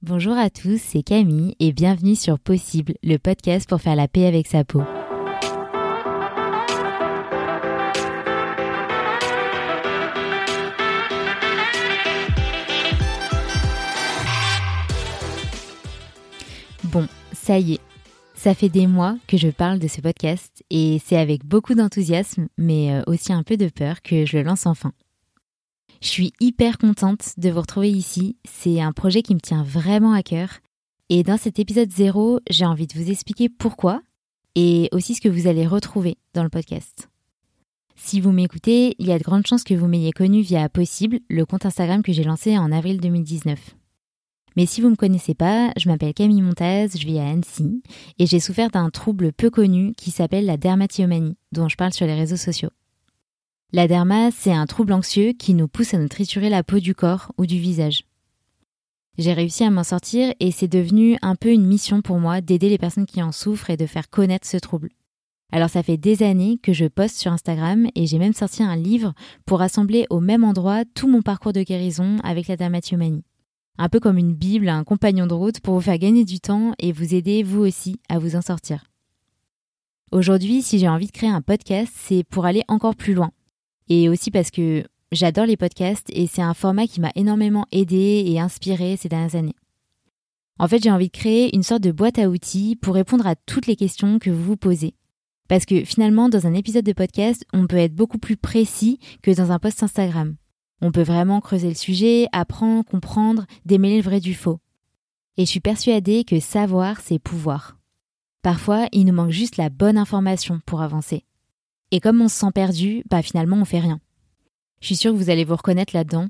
Bonjour à tous, c'est Camille et bienvenue sur Possible, le podcast pour faire la paix avec sa peau. Bon, ça y est, ça fait des mois que je parle de ce podcast et c'est avec beaucoup d'enthousiasme, mais euh, aussi un peu de peur que je le lance enfin. Je suis hyper contente de vous retrouver ici, c'est un projet qui me tient vraiment à cœur et dans cet épisode zéro, j'ai envie de vous expliquer pourquoi et aussi ce que vous allez retrouver dans le podcast. Si vous m'écoutez, il y a de grandes chances que vous m'ayez connu via Possible, le compte Instagram que j'ai lancé en avril 2019. Mais si vous ne me connaissez pas, je m'appelle Camille Montaz, je vis à Annecy et j'ai souffert d'un trouble peu connu qui s'appelle la dermatillomanie, dont je parle sur les réseaux sociaux. La derma, c'est un trouble anxieux qui nous pousse à nous triturer la peau du corps ou du visage. J'ai réussi à m'en sortir et c'est devenu un peu une mission pour moi d'aider les personnes qui en souffrent et de faire connaître ce trouble. Alors ça fait des années que je poste sur Instagram et j'ai même sorti un livre pour rassembler au même endroit tout mon parcours de guérison avec la dermatillomanie un peu comme une Bible, un compagnon de route pour vous faire gagner du temps et vous aider vous aussi à vous en sortir. Aujourd'hui, si j'ai envie de créer un podcast, c'est pour aller encore plus loin. Et aussi parce que j'adore les podcasts et c'est un format qui m'a énormément aidé et inspiré ces dernières années. En fait, j'ai envie de créer une sorte de boîte à outils pour répondre à toutes les questions que vous vous posez. Parce que finalement, dans un épisode de podcast, on peut être beaucoup plus précis que dans un post Instagram. On peut vraiment creuser le sujet, apprendre, comprendre, démêler le vrai du faux. Et je suis persuadée que savoir, c'est pouvoir. Parfois, il nous manque juste la bonne information pour avancer. Et comme on se sent perdu, bah finalement on fait rien. Je suis sûre que vous allez vous reconnaître là-dedans.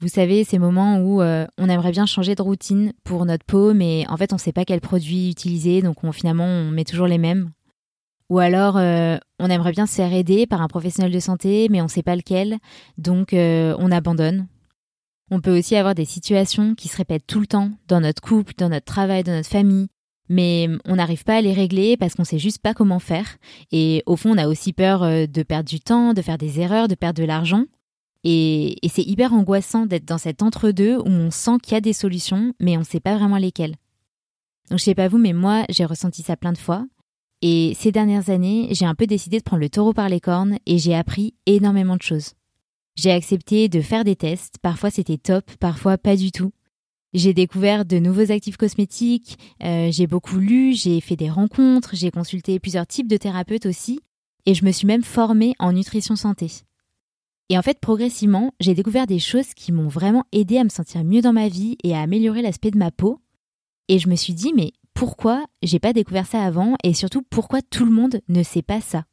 Vous savez, ces moments où euh, on aimerait bien changer de routine pour notre peau, mais en fait on ne sait pas quel produit utiliser, donc on, finalement on met toujours les mêmes. Ou alors, euh, on aimerait bien se faire aider par un professionnel de santé, mais on ne sait pas lequel, donc euh, on abandonne. On peut aussi avoir des situations qui se répètent tout le temps, dans notre couple, dans notre travail, dans notre famille, mais on n'arrive pas à les régler parce qu'on sait juste pas comment faire. Et au fond, on a aussi peur euh, de perdre du temps, de faire des erreurs, de perdre de l'argent. Et, c'est hyper angoissant d'être dans cet entre-deux où on sent qu'il y a des solutions, mais on ne sait pas vraiment lesquelles. Donc je sais pas vous, mais moi j'ai ressenti ça plein de fois. Et ces dernières années, j'ai un peu décidé de prendre le taureau par les cornes et j'ai appris énormément de choses. J'ai accepté de faire des tests, parfois c'était top, parfois pas du tout. J'ai découvert de nouveaux actifs cosmétiques, euh, j'ai beaucoup lu, j'ai fait des rencontres, j'ai consulté plusieurs types de thérapeutes aussi, et je me suis même formée en nutrition santé. Et en fait, progressivement, j'ai découvert des choses qui m'ont vraiment aidé à me sentir mieux dans ma vie et à améliorer l'aspect de ma peau. Et je me suis dit, mais pourquoi j'ai pas découvert ça avant et surtout pourquoi tout le monde ne sait pas ça?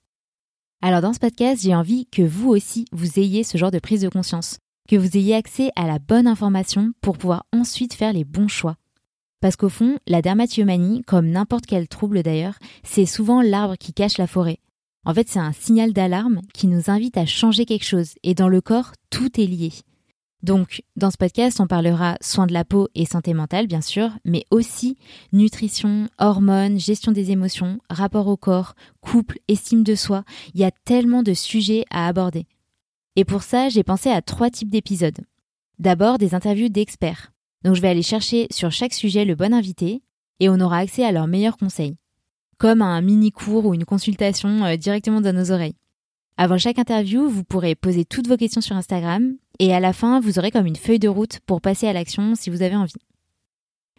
Alors dans ce podcast, j'ai envie que vous aussi vous ayez ce genre de prise de conscience, que vous ayez accès à la bonne information pour pouvoir ensuite faire les bons choix. Parce qu'au fond, la dermatillomanie, comme n'importe quel trouble d'ailleurs, c'est souvent l'arbre qui cache la forêt. En fait, c'est un signal d'alarme qui nous invite à changer quelque chose et dans le corps, tout est lié. Donc, dans ce podcast, on parlera soins de la peau et santé mentale, bien sûr, mais aussi nutrition, hormones, gestion des émotions, rapport au corps, couple, estime de soi. Il y a tellement de sujets à aborder. Et pour ça, j'ai pensé à trois types d'épisodes. D'abord, des interviews d'experts. Donc, je vais aller chercher sur chaque sujet le bon invité et on aura accès à leurs meilleurs conseils. Comme un mini cours ou une consultation euh, directement dans nos oreilles. Avant chaque interview, vous pourrez poser toutes vos questions sur Instagram et à la fin, vous aurez comme une feuille de route pour passer à l'action si vous avez envie.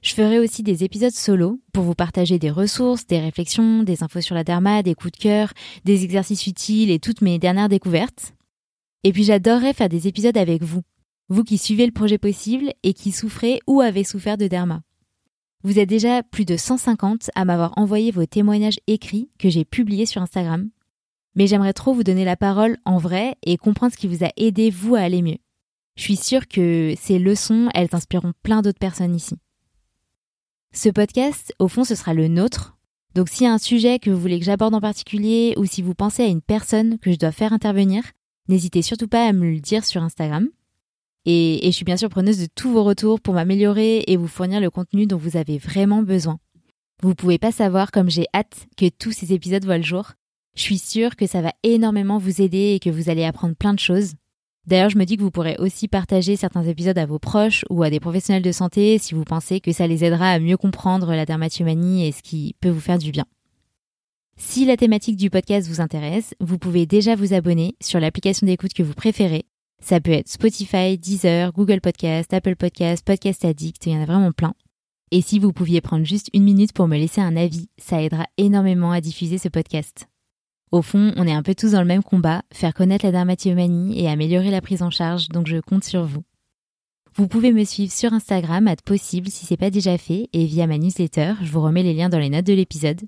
Je ferai aussi des épisodes solo pour vous partager des ressources, des réflexions, des infos sur la derma, des coups de cœur, des exercices utiles et toutes mes dernières découvertes. Et puis j'adorerais faire des épisodes avec vous, vous qui suivez le projet possible et qui souffrez ou avez souffert de derma. Vous êtes déjà plus de 150 à m'avoir envoyé vos témoignages écrits que j'ai publiés sur Instagram mais j'aimerais trop vous donner la parole en vrai et comprendre ce qui vous a aidé vous à aller mieux. Je suis sûre que ces leçons, elles inspireront plein d'autres personnes ici. Ce podcast, au fond, ce sera le nôtre. Donc s'il y a un sujet que vous voulez que j'aborde en particulier ou si vous pensez à une personne que je dois faire intervenir, n'hésitez surtout pas à me le dire sur Instagram. Et, je suis bien sûr preneuse de tous vos retours pour m'améliorer et vous fournir le contenu dont vous avez vraiment besoin. Vous pouvez pas savoir comme j'ai hâte que tous ces épisodes voient le jour. Je suis sûre que ça va énormément vous aider et que vous allez apprendre plein de choses. D'ailleurs, je me dis que vous pourrez aussi partager certains épisodes à vos proches ou à des professionnels de santé si vous pensez que ça les aidera à mieux comprendre la dermatomanie et ce qui peut vous faire du bien. Si la thématique du podcast vous intéresse, vous pouvez déjà vous abonner sur l'application d'écoute que vous préférez. Ça peut être Spotify, Deezer, Google Podcast, Apple Podcast, Podcast Addict, il y en a vraiment plein. Et si vous pouviez prendre juste une minute pour me laisser un avis, ça aidera énormément à diffuser ce podcast. Au fond, on est un peu tous dans le même combat, faire connaître la dermatillomanie et améliorer la prise en charge, donc je compte sur vous. Vous pouvez me suivre sur Instagram, à possible si c'est pas déjà fait, et via ma newsletter, je vous remets les liens dans les notes de l'épisode.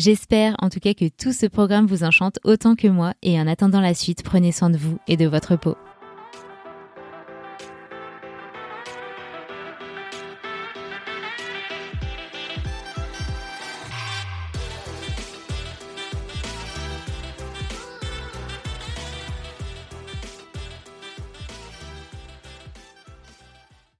J'espère en tout cas que tout ce programme vous enchante autant que moi, et en attendant la suite, prenez soin de vous et de votre peau.